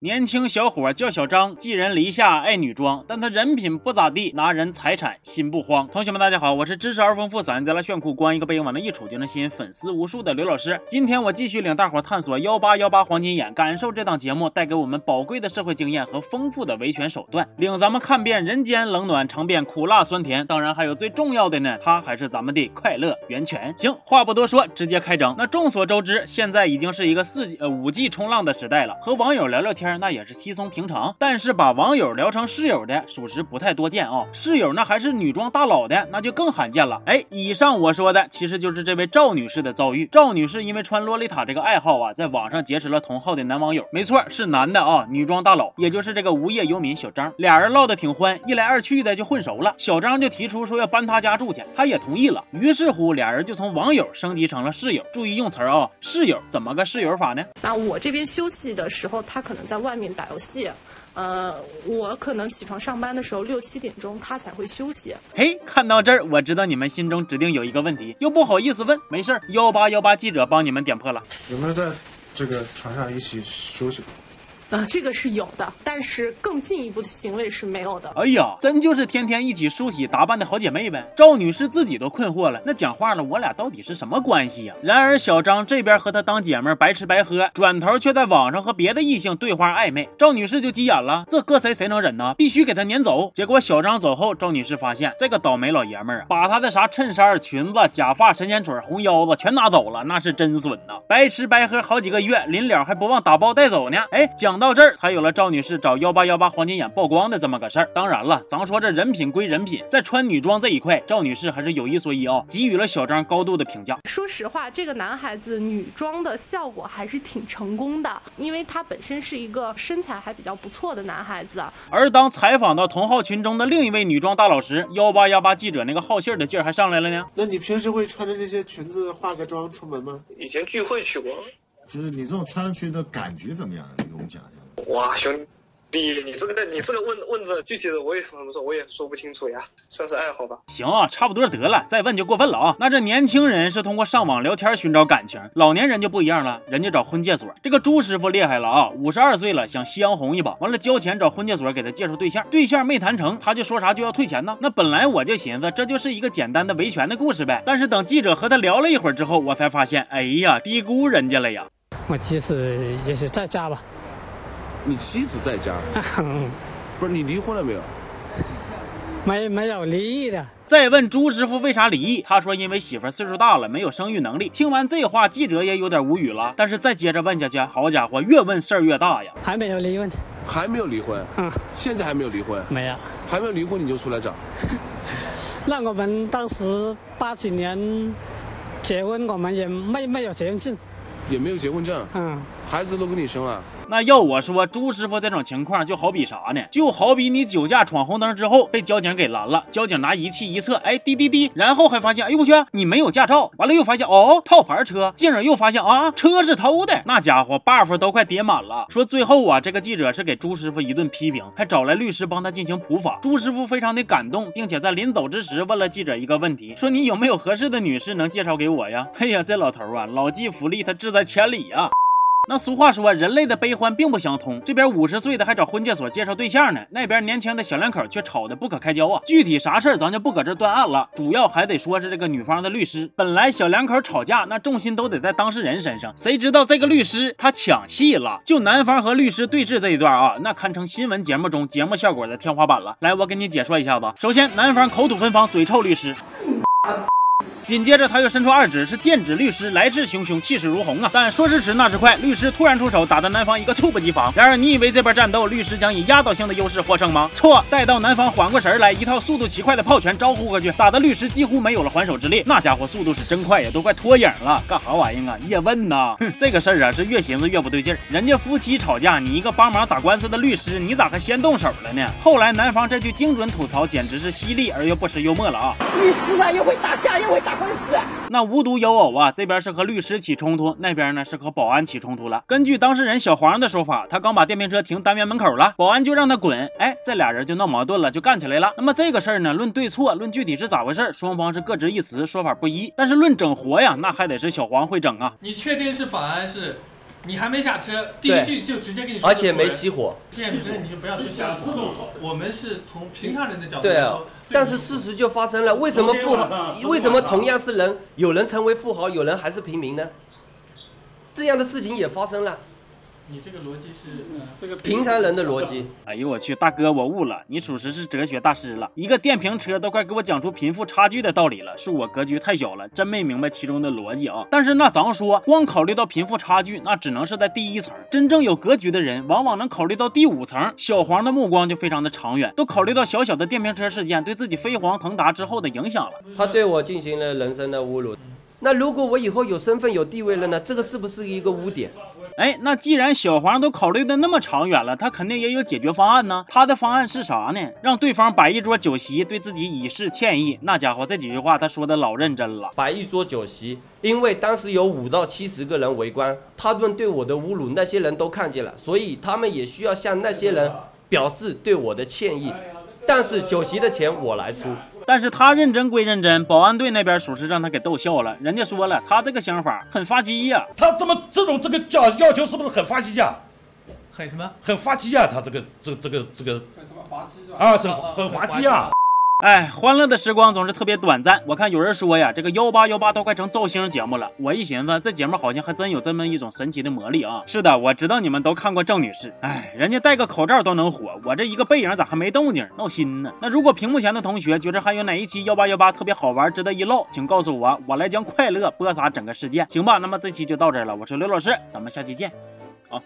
年轻小伙叫小张，寄人篱下爱女装，但他人品不咋地，拿人财产心不慌。同学们，大家好，我是知识而丰富、嗓音贼拉炫酷、光一个背影往那一杵就能吸引粉丝无数的刘老师。今天我继续领大伙探索幺八幺八黄金眼，感受这档节目带给我们宝贵的社会经验和丰富的维权手段，领咱们看遍人间冷暖，尝遍苦辣酸甜。当然还有最重要的呢，它还是咱们的快乐源泉。行，话不多说，直接开整。那众所周知，现在已经是一个四呃五 G 冲浪的时代了，和网友聊聊天那也是稀松。平常，但是把网友聊成室友的，属实不太多见啊。室友那还是女装大佬的，那就更罕见了。哎，以上我说的，其实就是这位赵女士的遭遇。赵女士因为穿洛丽塔这个爱好啊，在网上结识了同号的男网友。没错，是男的啊，女装大佬，也就是这个无业游民小张。俩人唠得挺欢，一来二去的就混熟了。小张就提出说要搬他家住去，他也同意了。于是乎，俩人就从网友升级成了室友。注意用词啊，室友怎么个室友法呢？那我这边休息的时候，他可能在外面打游戏。呃，我可能起床上班的时候六七点钟，他才会休息。嘿，看到这儿，我知道你们心中指定有一个问题，又不好意思问。没事儿，幺八幺八记者帮你们点破了。有没有在这个床上一起休息？啊，这个是有的，但是更进一步的行为是没有的。哎呀，真就是天天一起梳洗打扮的好姐妹呗。赵女士自己都困惑了，那讲话了，我俩到底是什么关系呀？然而小张这边和她当姐妹白吃白喝，转头却在网上和别的异性对话暧昧。赵女士就急眼了，这搁谁谁能忍呢？必须给他撵走。结果小张走后，赵女士发现这个倒霉老爷们儿，把她的啥衬衫、裙子、假发、神仙水、红腰子全拿走了，那是真损呐！白吃白喝好几个月，临了还不忘打包带走呢。哎，讲。到这儿才有了赵女士找幺八幺八黄金眼曝光的这么个事儿。当然了，咱说这人品归人品，在穿女装这一块，赵女士还是有一说一啊，给予了小张高度的评价。说实话，这个男孩子女装的效果还是挺成功的，因为他本身是一个身材还比较不错的男孩子。而当采访到同号群中的另一位女装大佬时，幺八幺八记者那个好信儿的劲儿还上来了呢。那你平时会穿着这些裙子化个妆出门吗？以前聚会去过。就是你这种穿上去的感觉怎么样？你给我们讲一下。哇，兄弟，你这个你这个问问的具体的我也怎么说我也说不清楚呀，算是爱好吧。行啊，差不多得了，再问就过分了啊。那这年轻人是通过上网聊天寻找感情，老年人就不一样了，人家找婚介所。这个朱师傅厉害了啊，五十二岁了，想夕阳红一把，完了交钱找婚介所给他介绍对象，对象没谈成，他就说啥就要退钱呢。那本来我就寻思这就是一个简单的维权的故事呗，但是等记者和他聊了一会儿之后，我才发现，哎呀，低估人家了呀。我妻子也是在家吧？你妻子在家？不是你离婚了没有？没没有离异的。再问朱师傅为啥离异，他说因为媳妇岁数大了，没有生育能力。听完这话，记者也有点无语了。但是再接着问下去，好家伙，越问事儿越大呀！还没有离婚？还没有离婚？嗯，现在还没有离婚？没有。还没有离婚你就出来找？那我们当时八几年结婚，我们也没没有结婚证。也没有结婚证，嗯，孩子都给你生了。那要我说，朱师傅这种情况就好比啥呢？就好比你酒驾闯红灯之后被交警给拦了，交警拿仪器一测，哎，滴滴滴，然后还发现，哎呦我去，你没有驾照。完了又发现，哦，套牌车，进而又发现啊，车是偷的。那家伙 buff 都快叠满了。说最后啊，这个记者是给朱师傅一顿批评，还找来律师帮他进行普法。朱师傅非常的感动，并且在临走之时问了记者一个问题，说你有没有合适的女士能介绍给我呀？哎呀，这老头啊，老骥伏枥，他志在千里呀。那俗话说，人类的悲欢并不相通。这边五十岁的还找婚介所介绍对象呢，那边年轻的小两口却吵得不可开交啊。具体啥事儿，咱就不搁这断案了。主要还得说是这个女方的律师。本来小两口吵架，那重心都得在当事人身上，谁知道这个律师他抢戏了。就男方和律师对峙这一段啊，那堪称新闻节目中节目效果的天花板了。来，我给你解说一下子。首先，男方口吐芬芳，嘴臭律师。紧接着他又伸出二指，是剑指律师，来势汹汹，气势如虹啊！但说时迟，那时快，律师突然出手，打得男方一个猝不及防。然而，你以为这边战斗律师将以压倒性的优势获胜吗？错！待到男方缓过神来，一套速度奇快的炮拳招呼过去，打得律师几乎没有了还手之力。那家伙速度是真快呀，都快脱影了！干啥玩意啊？叶问呐！哼，这个事儿啊，是越寻思越不对劲儿。人家夫妻吵架，你一个帮忙打官司的律师，你咋还先动手了呢？后来男方这句精准吐槽，简直是犀利而又不失幽默了啊！律师啊，又会打架，又会打官司。那无独有偶啊，这边是和律师起冲突，那边呢是和保安起冲突了。根据当事人小黄的说法，他刚把电瓶车停单元门口了，保安就让他滚，哎，这俩人就闹矛盾了，就干起来了。那么这个事儿呢，论对错，论具体是咋回事，双方是各执一词，说法不一。但是论整活呀，那还得是小黄会整啊。你确定是保安是？你还没下车，第一句就直接跟你说，而且没熄火。这样女生你就不要说下火。我们是从平常人的角度对啊来说，，但是事实就发生了，为什么富豪，为什么同样是人，有人成为富豪，有人还是平民呢？这样的事情也发生了，你这个逻辑是这个平常人的逻辑。哎呦我去，大哥我悟了，你属实是哲学大师了。一个电瓶车都快给我讲出贫富差距的道理了，是我格局太小了，真没明白其中的逻辑啊。但是那咱说，光考虑到贫富差距，那只能是在第一层。真正有格局的人，往往能考虑到第五层。小黄的目光就非常的长远，都考虑到小小的电瓶车事件对自己飞黄腾达之后的影响了。他对我进行了人生的侮辱。那如果我以后有身份有地位了呢？这个是不是一个污点？哎，那既然小黄都考虑的那么长远了，他肯定也有解决方案呢。他的方案是啥呢？让对方摆一桌酒席，对自己以示歉意。那家伙这几句话他说的老认真了。摆一桌酒席，因为当时有五到七十个人围观，他们对我的侮辱，那些人都看见了，所以他们也需要向那些人表示对我的歉意。但是酒席的钱我来出。但是他认真归认真，保安队那边属实让他给逗笑了。人家说了，他这个想法很发鸡呀、他这么这种这个要要求是不是很发鸡呀？很什么？很滑稽呀，他这个这这个这个啊，很很滑稽啊。哎，欢乐的时光总是特别短暂。我看有人说呀，这个幺八幺八都快成造星节目了。我一寻思，这节目好像还真有这么一种神奇的魔力啊！是的，我知道你们都看过郑女士，哎，人家戴个口罩都能火，我这一个背影咋还没动静？闹心呢。那如果屏幕前的同学觉着还有哪一期幺八幺八特别好玩，值得一唠，请告诉我，我来将快乐播撒整个世界，行吧？那么这期就到这了，我是刘老师，咱们下期见，好。